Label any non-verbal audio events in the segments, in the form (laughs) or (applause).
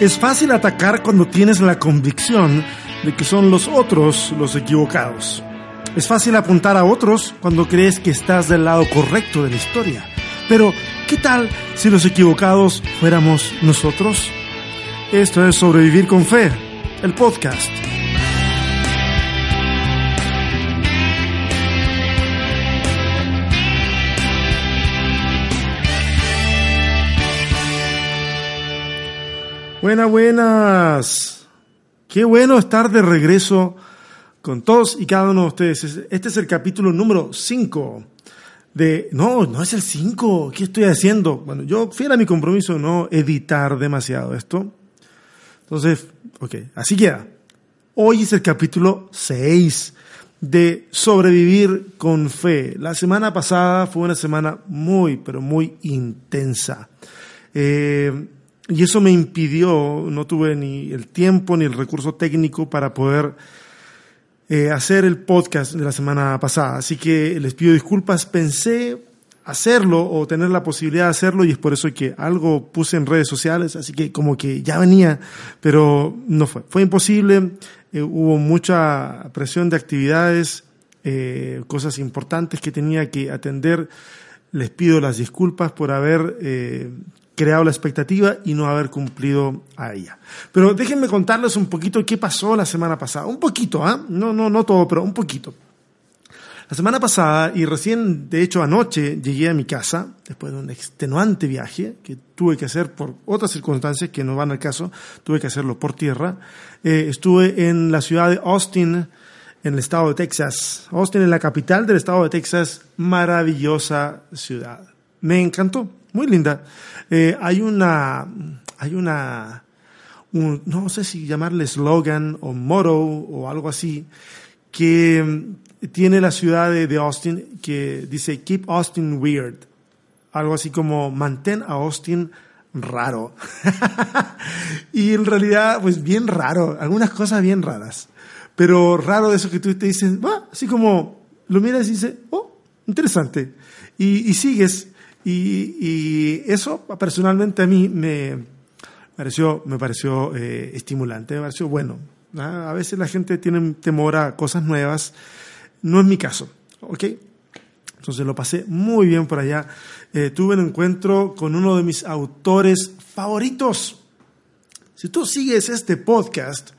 Es fácil atacar cuando tienes la convicción de que son los otros los equivocados. Es fácil apuntar a otros cuando crees que estás del lado correcto de la historia. Pero, ¿qué tal si los equivocados fuéramos nosotros? Esto es Sobrevivir con Fe, el podcast. Buenas, buenas. Qué bueno estar de regreso con todos y cada uno de ustedes. Este es el capítulo número 5 de... No, no es el 5. ¿Qué estoy haciendo? Bueno, yo fiel a mi compromiso no editar demasiado esto. Entonces, ok, así queda. Hoy es el capítulo 6 de sobrevivir con fe. La semana pasada fue una semana muy, pero muy intensa. Eh, y eso me impidió, no tuve ni el tiempo ni el recurso técnico para poder eh, hacer el podcast de la semana pasada. Así que les pido disculpas. Pensé hacerlo o tener la posibilidad de hacerlo y es por eso que algo puse en redes sociales, así que como que ya venía, pero no fue. Fue imposible, eh, hubo mucha presión de actividades, eh, cosas importantes que tenía que atender. Les pido las disculpas por haber creado la expectativa y no haber cumplido a ella. Pero déjenme contarles un poquito qué pasó la semana pasada. Un poquito, ¿ah? No, no, no todo, pero un poquito. La semana pasada, y recién, de hecho anoche, llegué a mi casa, después de un extenuante viaje que tuve que hacer por otras circunstancias que no van al caso, tuve que hacerlo por tierra. Eh, estuve en la ciudad de Austin, en el estado de Texas. Austin es la capital del estado de Texas, maravillosa ciudad. Me encantó muy linda. Eh, hay una, hay una, no sé si llamarle slogan o motto o algo así, que mm, tiene la ciudad de, Austin que dice Keep Austin Weird. Algo así como mantén a Austin raro. (laughs) y en realidad, pues bien raro, algunas cosas bien raras. Pero raro eso que tú te dices, así como lo miras y dices, oh, interesante. Y sigues. Y, eso personalmente a mí me pareció, me pareció eh, estimulante, me pareció bueno. A veces la gente tiene temor a cosas nuevas, no es mi caso, ¿ok? Entonces lo pasé muy bien por allá. Eh, tuve un encuentro con uno de mis autores favoritos. Si tú sigues este podcast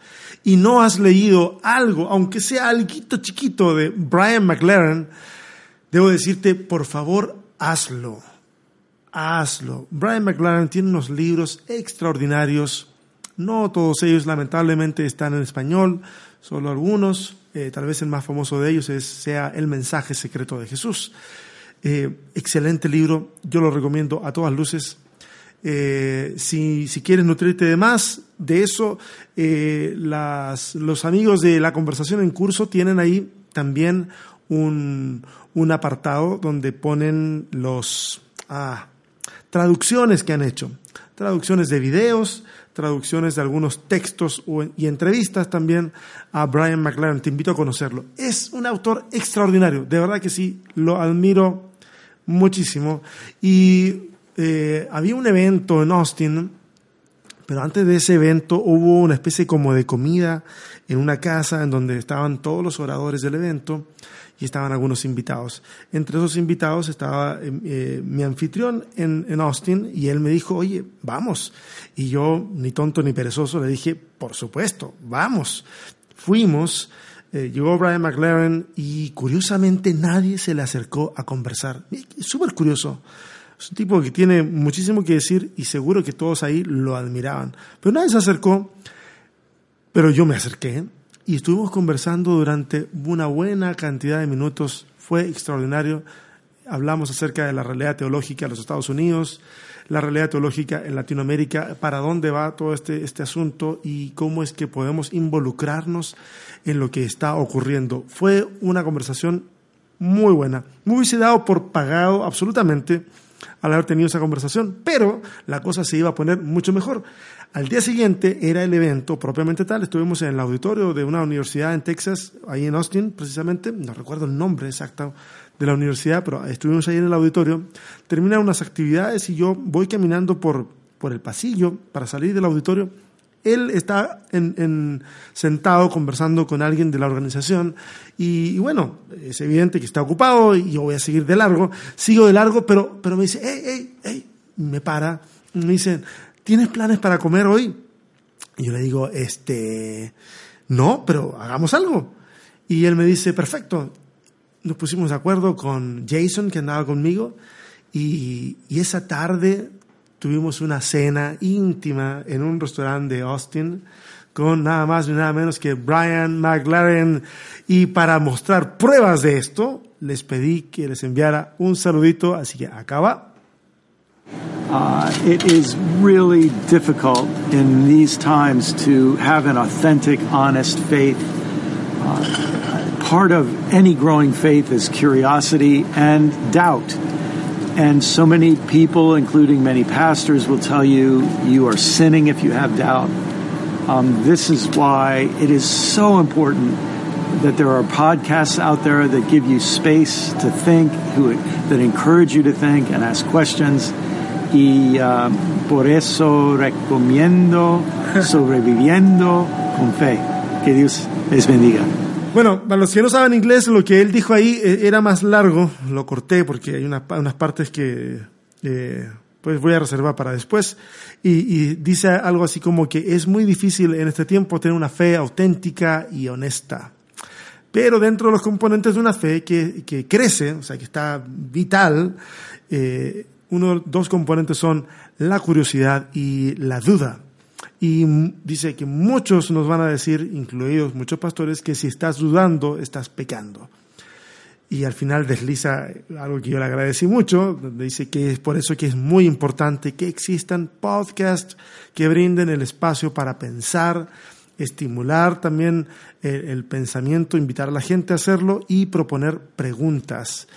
y no has leído algo, aunque sea algo chiquito de Brian McLaren, debo decirte, por favor, hazlo hazlo. Brian McLaren tiene unos libros extraordinarios. No todos ellos lamentablemente están en español, solo algunos. Eh, tal vez el más famoso de ellos es, sea El mensaje secreto de Jesús. Eh, excelente libro, yo lo recomiendo a todas luces. Eh, si, si, quieres nutrirte de más de eso, los amigos de la conversación en curso tienen ahí también un, un apartado donde ponen los... Ah, traducciones que han hecho, traducciones de videos, traducciones de algunos textos y entrevistas también a Brian McLaren. Te invito a conocerlo. Es un autor extraordinario, de verdad que sí, lo admiro muchísimo. Y eh, había un evento en Austin, pero antes de ese evento hubo una especie como de comida en una casa en donde estaban todos los oradores del evento y estaban algunos invitados. Entre esos invitados estaba eh, eh, mi anfitrión en, en, Austin y él me dijo, oye, vamos. Y yo, ni tonto ni perezoso, le dije, por supuesto, vamos. Fuimos, eh, llegó Brian McLaren y curiosamente nadie se le acercó a conversar. Súper curioso. Es un tipo que tiene muchísimo que decir y seguro que todos ahí lo admiraban. Pero nadie se acercó, pero yo me acerqué y estuvimos conversando durante una buena cantidad de minutos. Fue extraordinario. Hablamos acerca de la realidad teológica de los Estados Unidos, la realidad teológica en Latinoamérica, para dónde va todo este, este asunto y cómo es que podemos involucrarnos en lo que está ocurriendo. Fue una conversación muy buena. Me hubiese dado por pagado absolutamente al haber tenido esa conversación, pero la cosa se iba a poner mucho mejor. Al día siguiente era el evento propiamente tal, estuvimos en el auditorio de una universidad en Texas, ahí en Austin precisamente, no recuerdo el nombre exacto de la universidad, pero estuvimos ahí en el auditorio, terminan unas actividades y yo voy caminando por, por el pasillo para salir del auditorio él está en, sentado conversando con alguien de la organización y, bueno, es evidente que está ocupado y yo voy a seguir de largo, sigo de largo, pero, pero me dice, hey, hey, hey, me para, me dice, ¿tienes planes para comer hoy? Y yo le digo, este, no, pero hagamos algo. Y él me dice, perfecto. Nos pusimos de acuerdo con Jason, que andaba conmigo, y esa tarde tuvimos una cena íntima en un restaurante de Austin con nada más ni nada menos que Brian McLaren. Y para mostrar pruebas de esto, les pedí que les enviara un saludito, así que acaba. Uh, it is really difficult in these times to have an authentic, honest faith. Uh, part of any growing faith is curiosity and doubt. And so many people, including many pastors, will tell you you are sinning if you have doubt. Um, this is why it is so important that there are podcasts out there that give you space to think, who, that encourage you to think and ask questions. Y uh, por eso recomiendo (laughs) sobreviviendo con fe. Que Dios les bendiga. Bueno, para los que no saben inglés, lo que él dijo ahí eh, era más largo, lo corté porque hay unas, unas partes que eh, pues voy a reservar para después. Y, y, dice algo así como que es muy difícil en este tiempo tener una fe auténtica y honesta. Pero dentro de los componentes de una fe que, que crece, o sea, que está vital, eh, uno, dos componentes son la curiosidad y la duda. Y dice que muchos nos van a decir, incluidos muchos pastores, que si estás dudando, estás pecando. Y al final desliza algo que yo le agradecí mucho, donde dice que es por eso que es muy importante que existan podcasts que brinden el espacio para pensar, estimular también el, el pensamiento, invitar a la gente a hacerlo y proponer preguntas.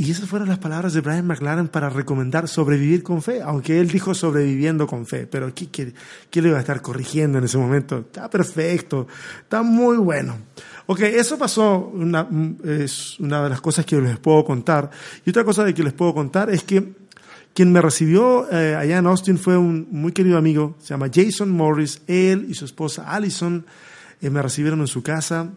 Y esas fueron las palabras de Brian McLaren para recomendar sobrevivir con fe, aunque él dijo sobreviviendo con fe, pero ¿qué, qué, le iba a estar corrigiendo en ese momento? Está perfecto, está muy bueno. Ok, eso pasó, una, es una de las cosas que les puedo contar. Y otra cosa de que les puedo contar es que quien me recibió eh, allá en Austin fue un muy querido amigo, se llama Jason Morris, él y su esposa Allison eh, me recibieron en su casa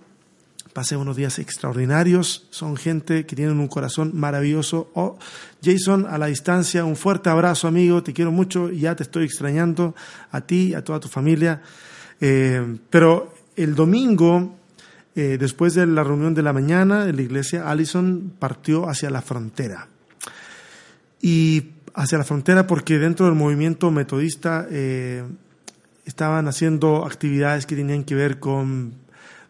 pasé unos días extraordinarios, son gente que tienen un corazón maravilloso. Oh, Jason, a la distancia, un fuerte abrazo amigo, te quiero mucho ya te estoy extrañando a ti, a toda tu familia. Eh, pero el domingo, eh, después de la reunión de la mañana en la iglesia, Allison partió hacia la frontera. Y hacia la frontera porque dentro del movimiento metodista eh, estaban haciendo actividades que tenían que ver con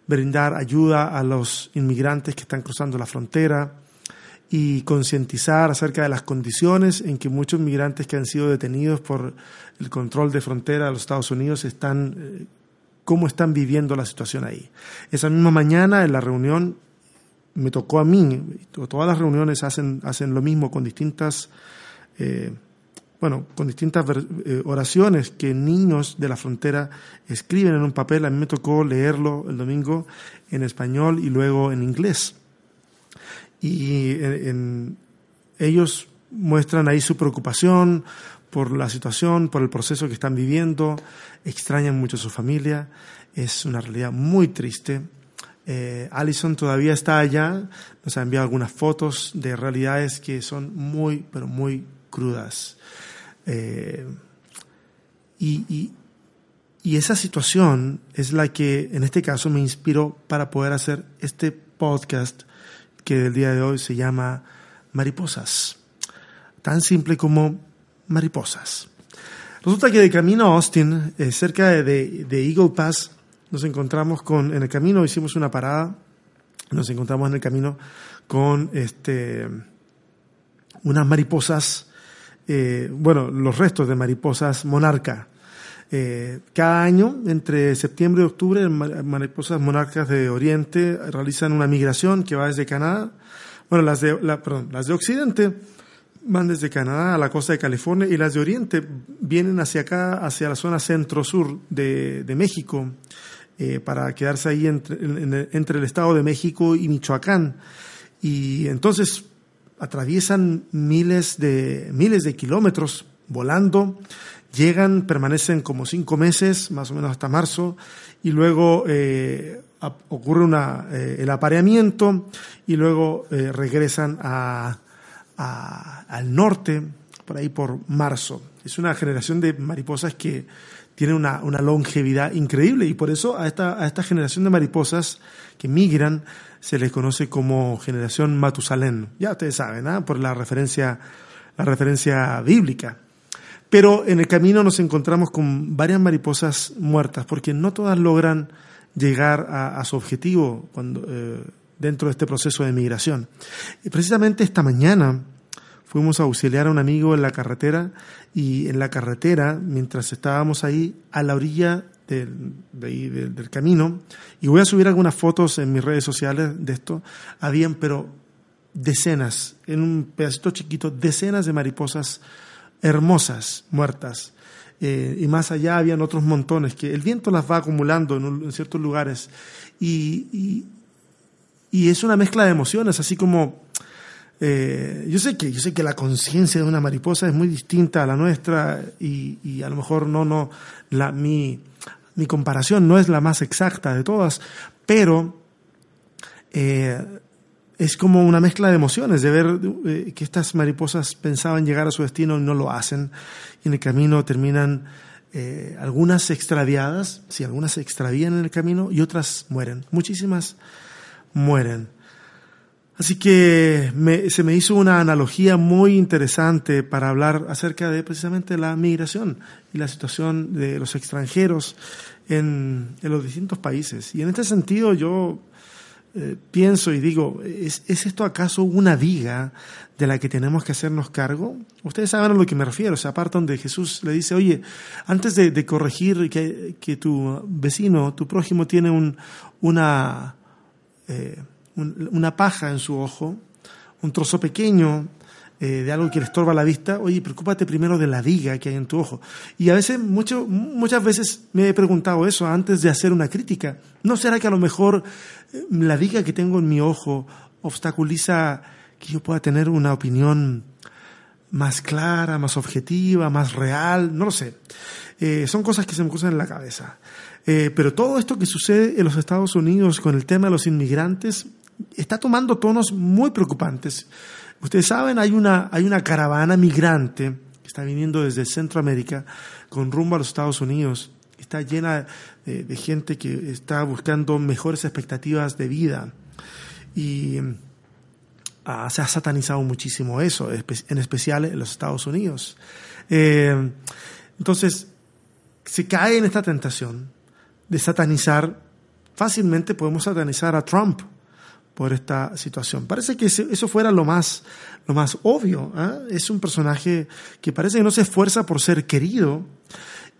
brindar ayuda a los inmigrantes que están cruzando la frontera y concientizar acerca de las condiciones en que muchos migrantes que han sido detenidos por el control de frontera de los Estados Unidos están, eh, cómo están viviendo la situación ahí. Esa misma mañana en la reunión me tocó a mí, todas las reuniones hacen, hacen lo mismo con distintas eh, bueno, con distintas eh, oraciones que niños de la frontera escriben en un papel. A mí me tocó leerlo el domingo en español y luego en inglés. Y ellos muestran ahí su preocupación por la situación, por el proceso que están viviendo, extrañan mucho a su familia, es una realidad muy triste. Eh, Allison todavía está allá, nos ha enviado algunas fotos de realidades que son muy, pero muy crudas. Eh, y, esa situación es la que en este caso me inspiró para poder hacer este podcast que del día de hoy se llama Mariposas. Tan simple como mariposas. Resulta que de camino a Austin, eh, cerca de, de, Eagle Pass, nos encontramos con, en el camino hicimos una parada, nos encontramos en el camino con este, unas mariposas eh, bueno, los restos de mariposas monarca. Eh, cada año, entre septiembre y octubre, mariposas monarcas de Oriente realizan una migración que va desde Canadá, bueno, las de, perdón, las de Occidente van desde Canadá a la costa de California y las de Oriente vienen hacia acá, hacia la zona centro-sur de, de, México, eh, para quedarse ahí entre, entre el Estado de México y Michoacán. Y entonces atraviesan miles de, miles de kilómetros volando, llegan, permanecen como cinco meses, más o menos hasta marzo, y luego eh, ocurre una, eh, el apareamiento y luego eh, regresan a, al norte, por ahí por marzo. Es una generación de mariposas que tiene una, una, longevidad increíble y por eso a esta, a esta generación de mariposas que migran se les conoce como generación Matusalén. Ya ustedes saben, ¿ah? por la referencia, la referencia bíblica. Pero en el camino nos encontramos con varias mariposas muertas porque no todas logran llegar a, su objetivo cuando, eh, dentro de este proceso de migración. Y precisamente esta mañana fuimos a auxiliar a un amigo en la carretera y en la carretera, mientras estábamos ahí a la orilla del, del, camino, y voy a subir algunas fotos en mis redes sociales de esto, habían pero decenas, en un pedacito chiquito, decenas de mariposas hermosas, muertas. Eh, y más allá habían otros montones que el viento las va acumulando en, ciertos lugares. y, y es una mezcla de emociones, así como eh, yo sé que yo sé que la conciencia de una mariposa es muy distinta a la nuestra y, a lo mejor no no la mi mi comparación no es la más exacta de todas, pero eh, es como una mezcla de emociones, de ver eh, que estas mariposas pensaban llegar a su destino y no lo hacen, y en el camino terminan algunas extraviadas, si algunas se extravían en el camino y otras mueren, muchísimas mueren. Así que se me hizo una analogía muy interesante para hablar acerca de precisamente la migración y la situación de los extranjeros en, los distintos países. Y en este sentido yo eh, pienso y digo, ¿es, esto acaso una viga de la que tenemos que hacernos cargo? Ustedes saben a lo que me refiero, esa parte donde Jesús le dice, oye, antes de, corregir que, que, tu vecino, tu prójimo tiene un, una... Eh, una paja en su ojo, un trozo pequeño eh, de algo que le estorba la vista, oye, preocúpate primero de la viga que hay en tu ojo. Y a veces, muchas veces me he preguntado eso antes de hacer una crítica. ¿No será que a lo mejor eh, la viga que tengo en mi ojo obstaculiza que yo pueda tener una opinión más clara, más objetiva, más real? No lo sé. Eh, son cosas que se me cruzan en la cabeza. pero todo esto que sucede en los Estados Unidos con el tema de los inmigrantes está tomando tonos muy preocupantes. Ustedes saben, hay una, hay una caravana migrante que está viniendo desde Centroamérica con rumbo a los Estados Unidos. Está llena de, gente que está buscando mejores expectativas de vida. Y ah, se ha satanizado muchísimo eso, en especial en los Estados Unidos. Eh, entonces, se cae en esta tentación de satanizar, fácilmente podemos satanizar a Trump por esta situación. Parece que eso fuera lo más, lo más obvio. ¿eh? Es un personaje que parece que no se esfuerza por ser querido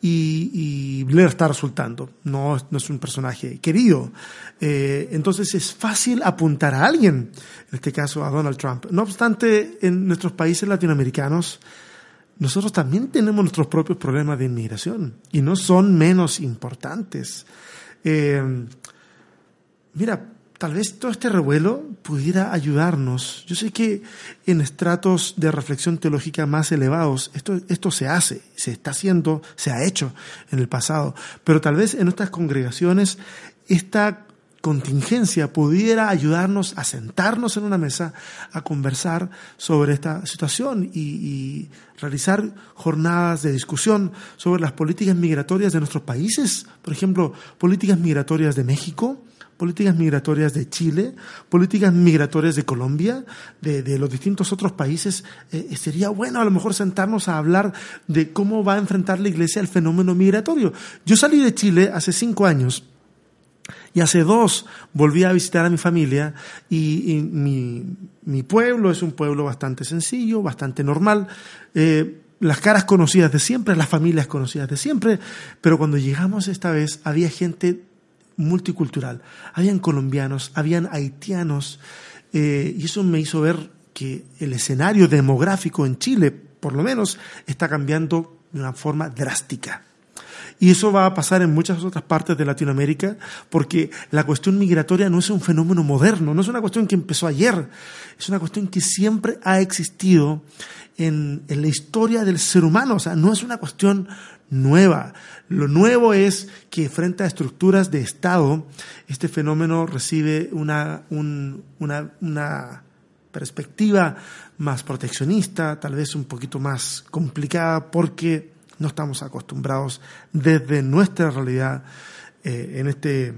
y, le está resultando. No, no es un personaje querido. Eh, entonces es fácil apuntar a alguien, en este caso a Donald Trump. No obstante, en nuestros países latinoamericanos, nosotros también tenemos nuestros propios problemas de inmigración y no son menos importantes. Eh, mira, tal vez todo este revuelo pudiera ayudarnos. Yo sé que en estratos de reflexión teológica más elevados esto, esto se hace, se está haciendo, se ha hecho en el pasado, pero tal vez en nuestras congregaciones esta contingencia pudiera ayudarnos a sentarnos en una mesa a conversar sobre esta situación y, y, realizar jornadas de discusión sobre las políticas migratorias de nuestros países, por ejemplo, políticas migratorias de México, políticas migratorias de Chile, políticas migratorias de Colombia, de, los distintos otros países, eh, eh, sería bueno a lo mejor sentarnos a hablar de cómo va a enfrentar la Iglesia el fenómeno migratorio. Yo salí de Chile hace cinco años y hace dos volví a visitar a mi familia y, mi, pueblo es un pueblo bastante sencillo, bastante normal. Eh, las caras conocidas de siempre, las familias conocidas de siempre, pero cuando llegamos esta vez había gente multicultural. Habían colombianos, habían haitianos, eh, y eso me hizo ver que el escenario demográfico en Chile, por lo menos, está cambiando de una forma drástica. Y eso va a pasar en muchas otras partes de Latinoamérica, porque la cuestión migratoria no es un fenómeno moderno, no es una cuestión que empezó ayer, es una cuestión que siempre ha existido en, en la historia del ser humano, o sea, no es una cuestión nueva. Lo nuevo es que frente a estructuras de Estado, este fenómeno recibe una, una, una perspectiva más proteccionista, tal vez un poquito más complicada, porque no estamos acostumbrados desde nuestra realidad eh, en este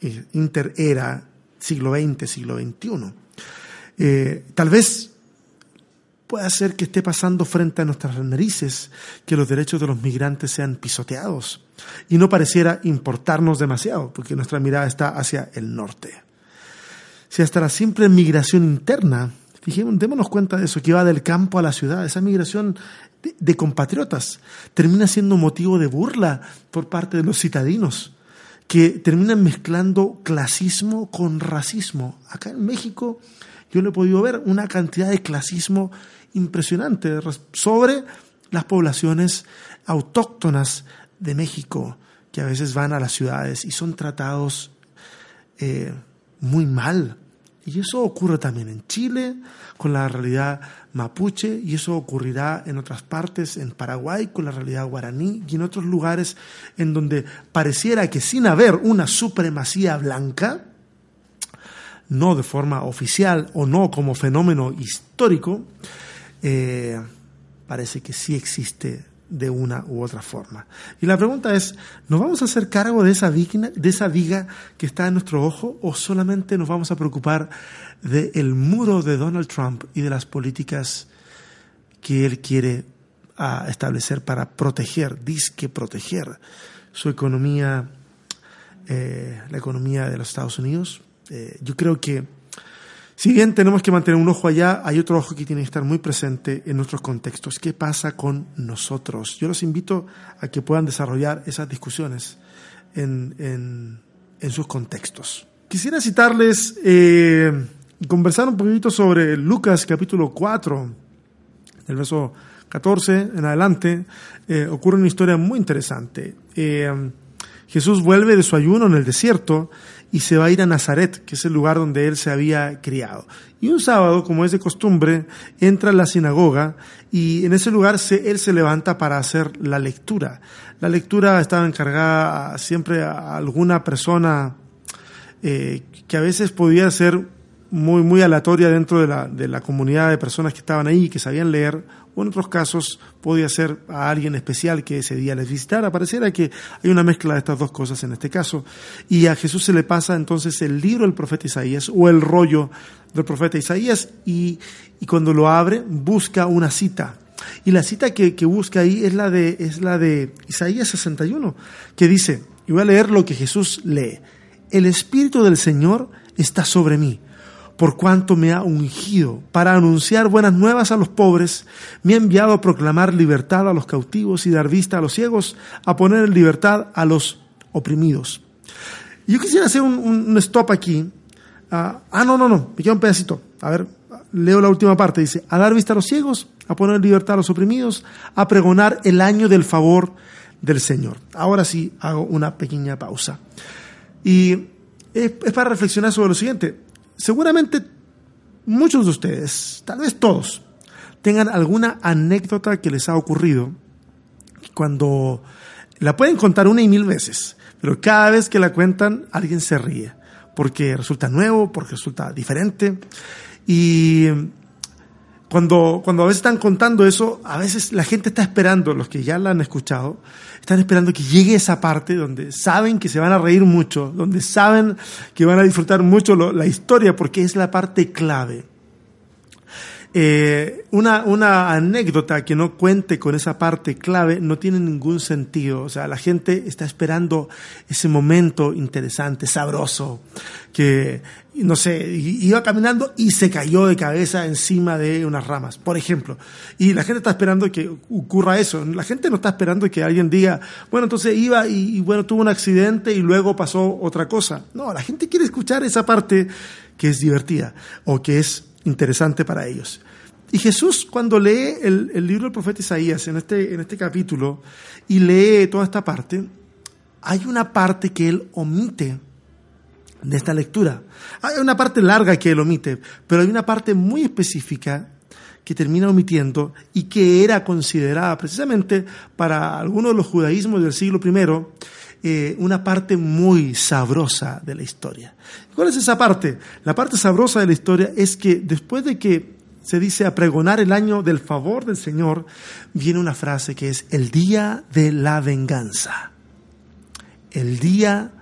eh, interera siglo XX, siglo XXI. Eh, tal vez pueda ser que esté pasando frente a nuestras narices que los derechos de los migrantes sean pisoteados y no pareciera importarnos demasiado porque nuestra mirada está hacia el norte. Si hasta la simple migración interna Fijémonos, démonos cuenta de eso, que va del campo a la ciudad. Esa migración de, compatriotas termina siendo motivo de burla por parte de los citadinos, que terminan mezclando clasismo con racismo. Acá en México yo le he podido ver una cantidad de clasismo impresionante sobre las poblaciones autóctonas de México, que a veces van a las ciudades y son tratados eh, muy mal. Y eso ocurre también en Chile con la realidad mapuche y eso ocurrirá en otras partes, en Paraguay con la realidad guaraní y en otros lugares en donde pareciera que sin haber una supremacía blanca, no de forma oficial o no como fenómeno histórico, eh, parece que sí existe de una u otra forma. Y la pregunta es, ¿nos vamos a hacer cargo de esa, viga, de esa viga que está en nuestro ojo o solamente nos vamos a preocupar del muro de Donald Trump y de las políticas que él quiere ah, establecer para proteger, disque proteger su economía, eh, la economía de los Estados Unidos? Eh, yo creo que si bien tenemos que mantener un ojo allá, hay otro ojo que tiene que estar muy presente en nuestros contextos. ¿Qué pasa con nosotros? Yo los invito a que puedan desarrollar esas discusiones en, sus contextos. Quisiera citarles eh, conversar un poquito sobre Lucas capítulo 4, el verso 14 en adelante, eh, ocurre una historia muy interesante. Eh, Jesús vuelve de su ayuno en el desierto y se va a ir a Nazaret, que es el lugar donde él se había criado. Y un sábado, como es de costumbre, entra a la sinagoga y en ese lugar se, él se levanta para hacer la lectura. La lectura estaba encargada siempre a alguna persona eh, que a veces podía ser muy, muy aleatoria dentro de la, de la comunidad de personas que estaban ahí, que sabían leer, o en otros casos podía ser a alguien especial que ese día les visitara. Pareciera que hay una mezcla de estas dos cosas en este caso. Y a Jesús se le pasa entonces el libro del profeta Isaías o el rollo del profeta Isaías y, y cuando lo abre busca una cita. Y la cita que, que, busca ahí es la, de, es la de Isaías 61, que dice, y voy a leer lo que Jesús lee, el Espíritu del Señor está sobre mí por cuanto me ha ungido para anunciar buenas nuevas a los pobres, me ha enviado a proclamar libertad a los cautivos y dar vista a los ciegos, a poner en libertad a los oprimidos. Yo quisiera hacer un, stop aquí. ah, ah no, no, no, me queda un pedacito. A ver, leo la última parte. Dice, a dar vista a los ciegos, a poner en libertad a los oprimidos, a pregonar el año del favor del Señor. Ahora sí hago una pequeña pausa. Y es para reflexionar sobre lo siguiente seguramente muchos de ustedes, tal vez todos, tengan alguna anécdota que les ha ocurrido cuando la pueden contar una y mil veces, pero cada vez que la cuentan alguien se ríe, porque resulta nuevo, porque resulta diferente. Y cuando, cuando a veces están contando eso, a veces la gente está esperando, los que ya la han escuchado, están esperando que llegue esa parte donde saben que se van a reír mucho, donde saben que van a disfrutar mucho la historia, porque es la parte clave. Eh, una, una anécdota que no cuente con esa parte clave no tiene ningún sentido. O sea, la gente está esperando ese momento interesante, sabroso, que, no sé, iba caminando y se cayó de cabeza encima de unas ramas, por ejemplo. Y la gente está esperando que ocurra eso. La gente no está esperando que alguien diga, bueno, entonces iba y, y bueno, tuvo un accidente y luego pasó otra cosa. No, la gente quiere escuchar esa parte que es divertida o que es interesante para ellos. Y Jesús cuando lee el, el, libro del profeta Isaías en este, en este capítulo y lee toda esta parte, hay una parte que él omite de esta lectura. Hay una parte larga que él omite, pero hay una parte muy específica que termina omitiendo y que era considerada precisamente para algunos de los judaísmos del siglo I eh, una parte muy sabrosa de la historia. ¿Cuál es esa parte? La parte sabrosa de la historia es que después de que se dice a pregonar el año del favor del Señor, viene una frase que es el día de la venganza. El día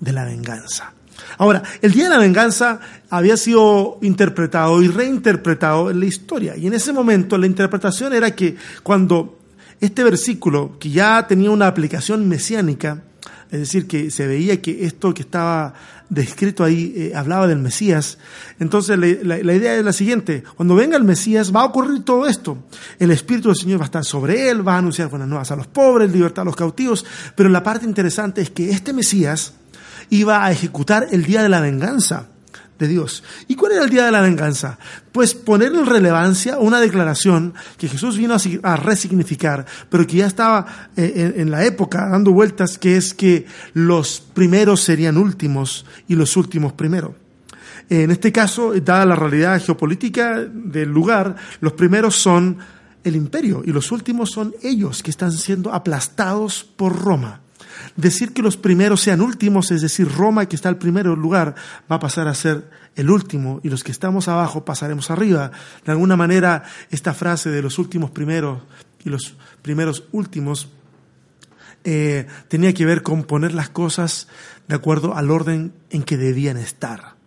de la venganza. Ahora, el día de la venganza había sido interpretado y reinterpretado en la historia. Y en ese momento la interpretación era que cuando este versículo, que ya tenía una aplicación mesiánica, es decir, que se veía que esto que estaba descrito ahí eh, hablaba del Mesías. Entonces la, la, idea es la siguiente, cuando venga el Mesías va a ocurrir todo esto. El Espíritu del Señor va a estar sobre él, va a anunciar buenas nuevas a los pobres, libertad a los cautivos, pero la parte interesante es que este Mesías iba a ejecutar el día de la venganza de Dios. ¿Y cuál era el día de la venganza? Pues poner en relevancia una declaración que Jesús vino a, resignificar, pero que ya estaba eh, en, la época dando vueltas, que es que los primeros serían últimos y los últimos primero. En este caso, dada la realidad geopolítica del lugar, los primeros son el imperio y los últimos son ellos que están siendo aplastados por Roma decir que los primeros sean últimos, es decir, Roma, que está el primer lugar, va a pasar a ser el último y los que estamos abajo pasaremos arriba. De alguna manera, esta frase de los últimos primeros y los primeros últimos eh, tenía que ver con poner las cosas de acuerdo al orden en que debían estar.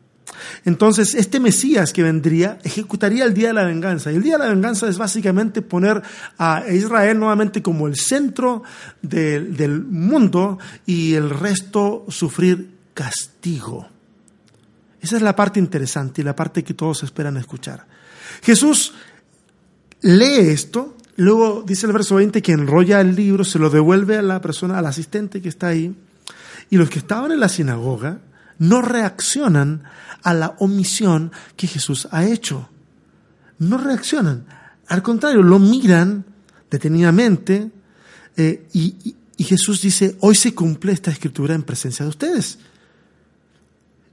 Entonces, este Mesías que vendría ejecutaría el día de la venganza. Y el día de la venganza es básicamente poner a Israel nuevamente como el centro del mundo y el resto sufrir castigo. Esa es la parte interesante y la parte que todos esperan escuchar. Jesús lee esto, luego dice el verso 20 que enrolla el libro, se lo devuelve a la persona, al asistente que está ahí, y los que estaban en la sinagoga no reaccionan a la omisión que Jesús ha hecho. No reaccionan. Al contrario, lo miran detenidamente eh, y, y Jesús dice, hoy se cumple esta escritura en presencia de ustedes.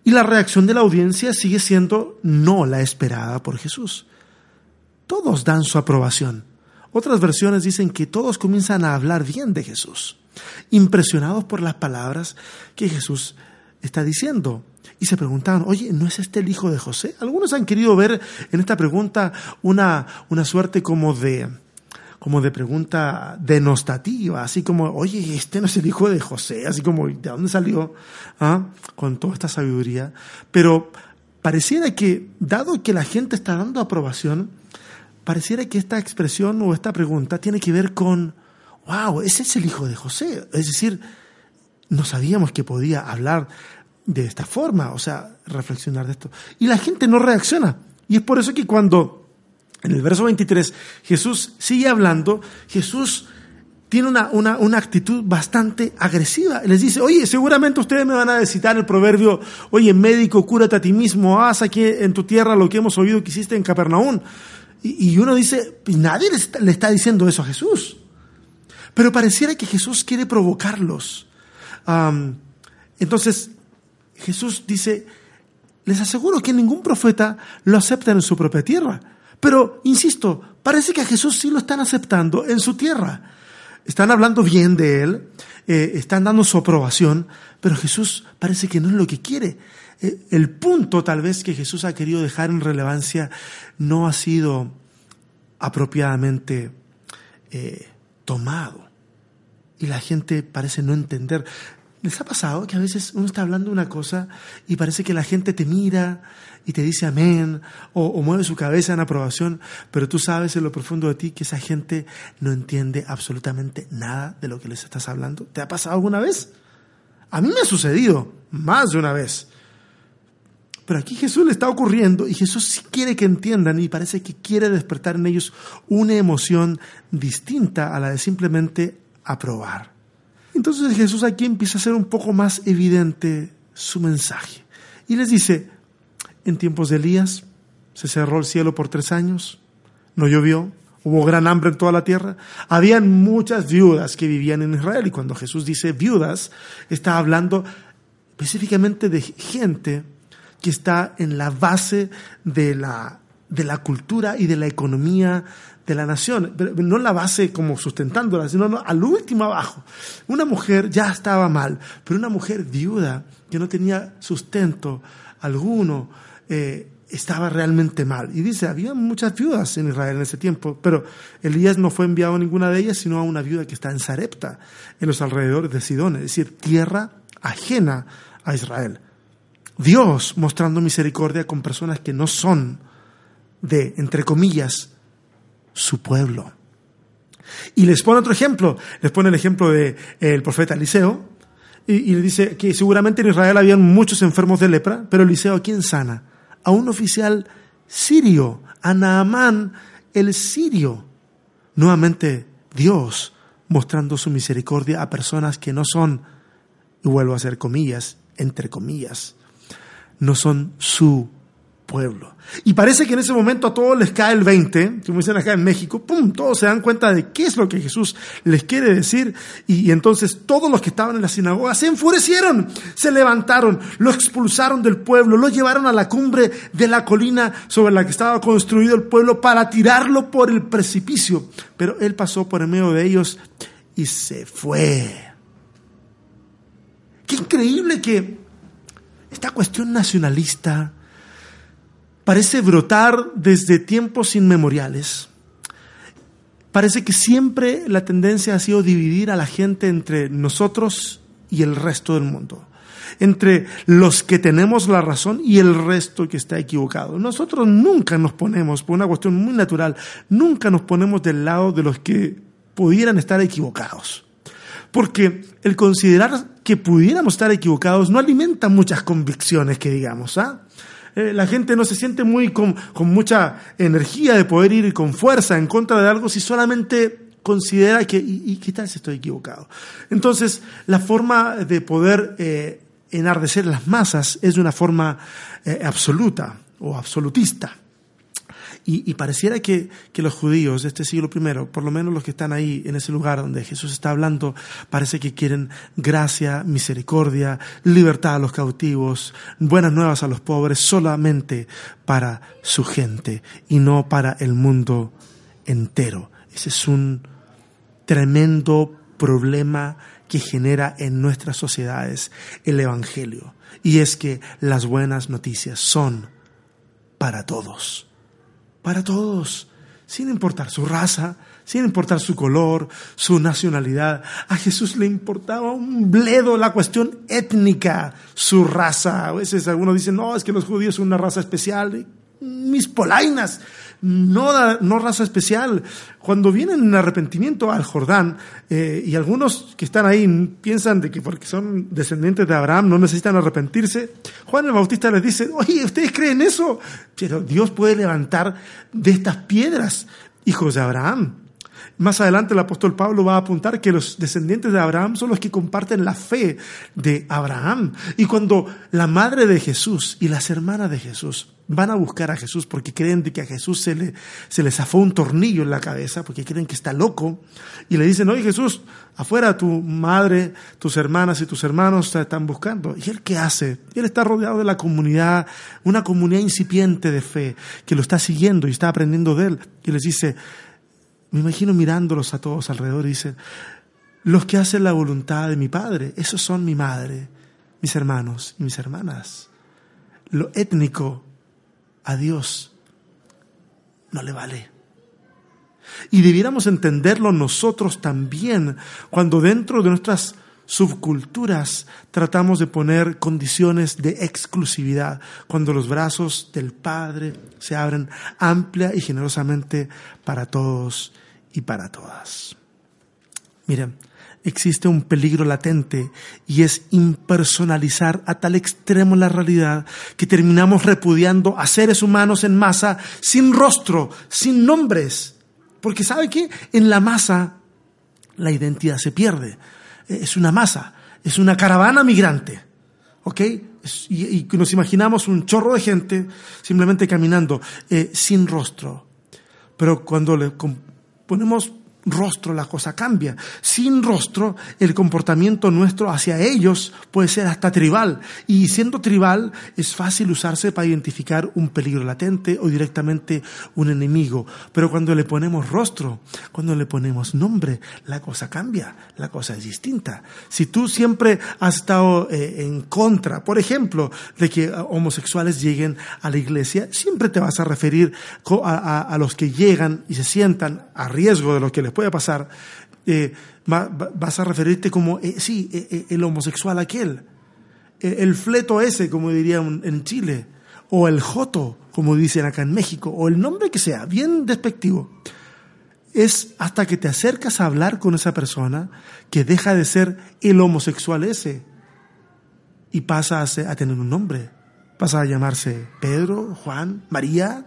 Y la reacción de la audiencia sigue siendo no la esperada por Jesús. Todos dan su aprobación. Otras versiones dicen que todos comienzan a hablar bien de Jesús, impresionados por las palabras que Jesús está diciendo. Y se preguntaban, oye, ¿no es este el hijo de José? Algunos han querido ver en esta pregunta una, una suerte como de, como de pregunta denostativa, así como, oye, este no es el hijo de José, así como, ¿de dónde salió? ¿Ah? Con toda esta sabiduría. Pero pareciera que, dado que la gente está dando aprobación, pareciera que esta expresión o esta pregunta tiene que ver con, wow, ese es el hijo de José. Es decir, no sabíamos que podía hablar de esta forma, o sea, reflexionar de esto. Y la gente no reacciona. Y es por eso que cuando en el verso 23 Jesús sigue hablando, Jesús tiene una, una, una, actitud bastante agresiva. Les dice, oye, seguramente ustedes me van a citar el proverbio, oye, médico, cúrate a ti mismo, haz aquí en tu tierra lo que hemos oído que hiciste en Capernaum. Y, uno dice, pues nadie le está, diciendo eso a Jesús. Pero pareciera que Jesús quiere provocarlos entonces, Jesús dice, les aseguro que ningún profeta lo acepta en su propia tierra. Pero, insisto, parece que a Jesús sí lo están aceptando en su tierra. Están hablando bien de él, eh, están dando su aprobación, pero Jesús parece que no es lo que quiere. Eh, el punto tal vez que Jesús ha querido dejar en relevancia no ha sido apropiadamente eh, tomado. Y la gente parece no entender. ¿Les ha pasado que a veces uno está hablando una cosa y parece que la gente te mira y te dice amén o, mueve su cabeza en aprobación, pero tú sabes en lo profundo de ti que esa gente no entiende absolutamente nada de lo que les estás hablando? ¿Te ha pasado alguna vez? A mí me ha sucedido más de una vez. Pero aquí Jesús le está ocurriendo y Jesús quiere que entiendan y parece que quiere despertar en ellos una emoción distinta a la de simplemente aprobar. Entonces Jesús aquí empieza a ser un poco más evidente su mensaje. Y les dice, en tiempos de Elías se cerró el cielo por tres años, no llovió, hubo gran hambre en toda la tierra. Habían muchas viudas que vivían en Israel y cuando Jesús dice viudas, está hablando específicamente de gente que está en la base de la, de la cultura y de la economía de la nación, no la base como sustentándola, sino al último abajo. Una mujer ya estaba mal, pero una mujer viuda que no tenía sustento alguno, eh, estaba realmente mal. Y dice, había muchas viudas en Israel en ese tiempo, pero Elías no fue enviado a ninguna de ellas, sino a una viuda que está en Sarepta, en los alrededores de Sidón, es decir, tierra ajena a Israel. Dios mostrando misericordia con personas que no son de, entre comillas, su pueblo. Y les pone otro ejemplo, les pone el ejemplo del el profeta Eliseo, y, y, le dice que seguramente en Israel habían muchos enfermos de lepra, pero Eliseo a quién sana? A un oficial sirio, a Naamán el sirio. Nuevamente Dios mostrando su misericordia a personas que no son, y vuelvo a hacer comillas, entre comillas, no son su pueblo. Y parece que en ese momento a todos les cae el 20, como dicen acá en México, ¡pum! Todos se dan cuenta de qué es lo que Jesús les quiere decir. Y, entonces todos los que estaban en la sinagoga se enfurecieron, se levantaron, lo expulsaron del pueblo, lo llevaron a la cumbre de la colina sobre la que estaba construido el pueblo para tirarlo por el precipicio. Pero él pasó por el medio de ellos y se fue. Qué increíble que esta cuestión nacionalista, parece brotar desde tiempos inmemoriales. Parece que siempre la tendencia ha sido dividir a la gente entre nosotros y el resto del mundo, entre los que tenemos la razón y el resto que está equivocado. Nosotros nunca nos ponemos, por una cuestión muy natural, nunca nos ponemos del lado de los que pudieran estar equivocados. Porque el considerar que pudiéramos estar equivocados no alimenta muchas convicciones que digamos, ¿ah? La gente no se siente muy con, mucha energía de poder ir con fuerza en contra de algo si solamente considera que, ¿y, si estoy equivocado? Entonces, la forma de poder eh, enardecer las masas es de una forma eh, absoluta o absolutista. Y, pareciera que, que, los judíos de este siglo I, por lo menos los que están ahí en ese lugar donde Jesús está hablando, parece que quieren gracia, misericordia, libertad a los cautivos, buenas nuevas a los pobres, solamente para su gente y no para el mundo entero. Ese es un tremendo problema que genera en nuestras sociedades el Evangelio. Y es que las buenas noticias son para todos para todos, sin importar su raza, sin importar su color, su nacionalidad. A Jesús le importaba un bledo la cuestión étnica, su raza. A veces algunos dicen, no, es que los judíos son una raza especial. Mis polainas, no, no raza especial. Cuando vienen en arrepentimiento al Jordán, eh, y algunos que están ahí piensan de que porque son descendientes de Abraham no necesitan arrepentirse, Juan el Bautista les dice, oye, ¿ustedes creen eso? Pero Dios puede levantar de estas piedras hijos de Abraham. Más adelante el apóstol Pablo va a apuntar que los descendientes de Abraham son los que comparten la fe de Abraham. Y cuando la madre de Jesús y las hermanas de Jesús van a buscar a Jesús porque creen que a Jesús se le, se zafó un tornillo en la cabeza, porque creen que está loco, y le dicen, oye Jesús, afuera tu madre, tus hermanas y tus hermanos te están buscando. ¿Y él qué hace? Él está rodeado de la comunidad, una comunidad incipiente de fe, que lo está siguiendo y está aprendiendo de él, y les dice, me imagino mirándolos a todos alrededor y los que hacen la voluntad de mi Padre, esos son mi madre, mis hermanos y mis hermanas. Lo étnico a Dios no le vale. Y debiéramos entenderlo nosotros también cuando dentro de nuestras subculturas tratamos de poner condiciones de exclusividad, cuando los brazos del Padre se abren amplia y generosamente para todos y para todas. Miren, existe un peligro latente y es impersonalizar a tal extremo la realidad que terminamos repudiando a seres humanos en masa sin rostro, sin nombres. Porque ¿sabe qué? En la masa la identidad se pierde es una masa, es una caravana migrante. ¿Ok? Y, nos imaginamos un chorro de gente simplemente caminando eh, sin rostro. pero cuando le ponemos rostro la cosa cambia. Sin rostro, el comportamiento nuestro hacia ellos puede ser hasta tribal. Y siendo tribal, es fácil usarse para identificar un peligro latente o directamente un enemigo. Pero cuando le ponemos rostro, cuando le ponemos nombre, la cosa cambia, la cosa es distinta. Si tú siempre has estado eh, en contra, por ejemplo, de que homosexuales lleguen a la iglesia, siempre te vas a referir a, a los que llegan y se sientan a riesgo de lo que les puede pasar, eh, vas a referirte como, eh, sí, eh, el homosexual aquel, el fleto ese, como dirían en Chile, o el joto, como dicen acá en México, o el nombre que sea, bien despectivo. Es hasta que te acercas a hablar con esa persona que deja de ser el homosexual ese y pasa a tener un nombre. Pasa a llamarse Pedro, Juan, María,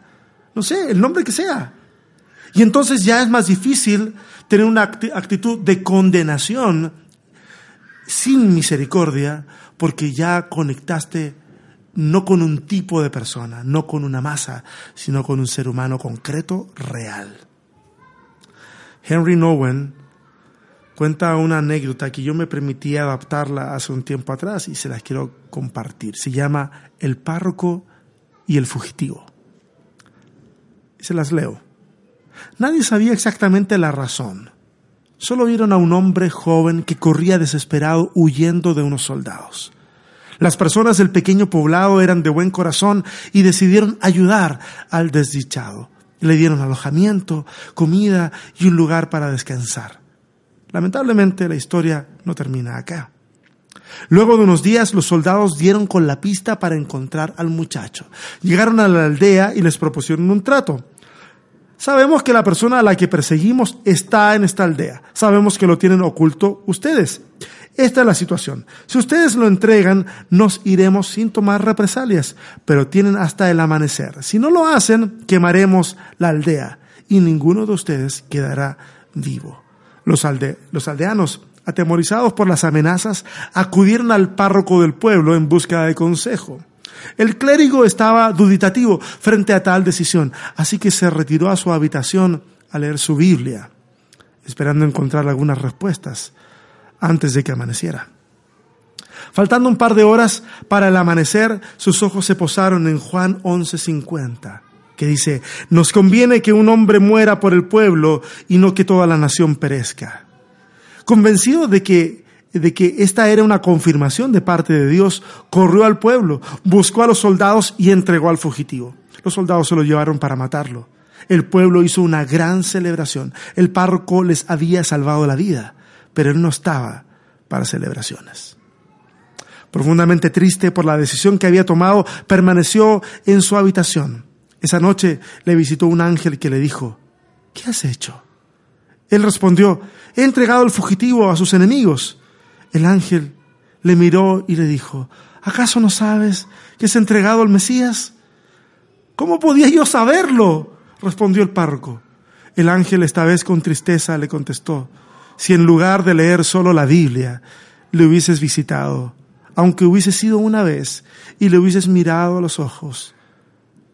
no sé, el nombre que sea. Y entonces ya es más difícil tener una actitud de condenación sin misericordia, porque ya conectaste no con un tipo de persona, no con una masa, sino con un ser humano concreto, real. Henry Nowen cuenta una anécdota que yo me permití adaptarla hace un tiempo atrás y se las quiero compartir. Se llama El párroco y el fugitivo. Se las leo. Nadie sabía exactamente la razón. Solo vieron a un hombre joven que corría desesperado huyendo de unos soldados. Las personas del pequeño poblado eran de buen corazón y decidieron ayudar al desdichado. Le dieron alojamiento, comida y un lugar para descansar. Lamentablemente la historia no termina acá. Luego de unos días los soldados dieron con la pista para encontrar al muchacho. Llegaron a la aldea y les propusieron un trato. Sabemos que la persona a la que perseguimos está en esta aldea. Sabemos que lo tienen oculto ustedes. Esta es la situación. Si ustedes lo entregan, nos iremos sin tomar represalias, pero tienen hasta el amanecer. Si no lo hacen, quemaremos la aldea y ninguno de ustedes quedará vivo. Los, los aldeanos, atemorizados por las amenazas, acudieron al párroco del pueblo en busca de consejo. El clérigo estaba duditativo frente a tal decisión, así que se retiró a su habitación a leer su Biblia, esperando encontrar algunas respuestas antes de que amaneciera. Faltando un par de horas para el amanecer, sus ojos se posaron en Juan 11:50, que dice, nos conviene que un hombre muera por el pueblo y no que toda la nación perezca. Convencido de que de que esta era una confirmación de parte de Dios, corrió al pueblo, buscó a los soldados y entregó al fugitivo. Los soldados se lo llevaron para matarlo. El pueblo hizo una gran celebración. El párroco les había salvado la vida, pero él no estaba para celebraciones. Profundamente triste por la decisión que había tomado, permaneció en su habitación. Esa noche le visitó un ángel que le dijo, ¿qué has hecho? Él respondió, he entregado al fugitivo a sus enemigos. El ángel le miró y le dijo, ¿acaso no sabes que es entregado al Mesías? ¿Cómo podía yo saberlo? respondió el párroco. El ángel esta vez con tristeza le contestó, si en lugar de leer solo la Biblia, le hubieses visitado, aunque hubiese sido una vez, y le hubieses mirado a los ojos,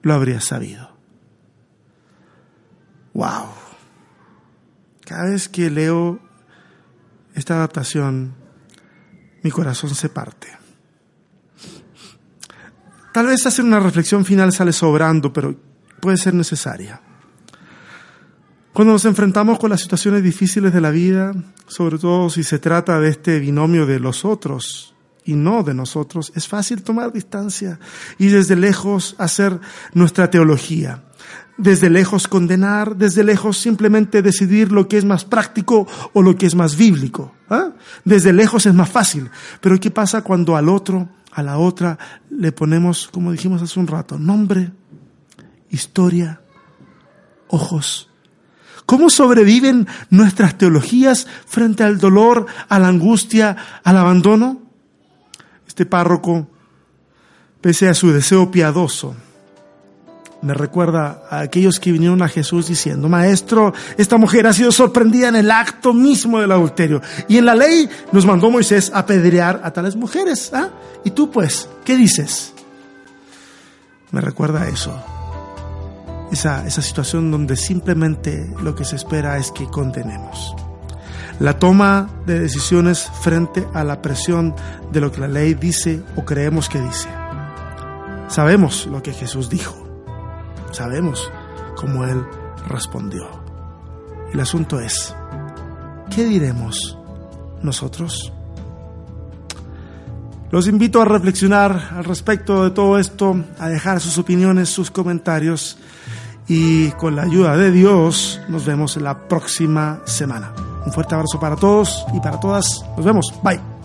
lo habrías sabido. Wow. Cada vez que leo esta adaptación, mi corazón se parte. Tal vez hacer una reflexión final sale sobrando, pero puede ser necesaria. Cuando nos enfrentamos con las situaciones difíciles de la vida, sobre todo si se trata de este binomio de los otros y no de nosotros, es fácil tomar distancia y desde lejos hacer nuestra teología desde lejos condenar, desde lejos simplemente decidir lo que es más práctico o lo que es más bíblico. ¿ah? Desde lejos es más fácil. Pero ¿qué pasa cuando al otro, a la otra, le ponemos, como dijimos hace un rato, nombre, historia, ojos? ¿Cómo sobreviven nuestras teologías frente al dolor, a la angustia, al abandono? Este párroco, pese a su deseo piadoso, me recuerda a aquellos que vinieron a Jesús diciendo, Maestro, esta mujer ha sido sorprendida en el acto mismo del adulterio. Y en la ley nos mandó Moisés apedrear a tales mujeres. ¿ah? Y tú pues, ¿qué dices? Me recuerda a eso. esa, esa situación donde simplemente lo que se espera es que condenemos. La toma de decisiones frente a la presión de lo que la ley dice o creemos que dice. Sabemos lo que Jesús dijo. Sabemos cómo Él respondió. El asunto es, ¿qué diremos nosotros? Los invito a reflexionar al respecto de todo esto, a dejar sus opiniones, sus comentarios y con la ayuda de Dios nos vemos la próxima semana. Un fuerte abrazo para todos y para todas. Nos vemos. Bye.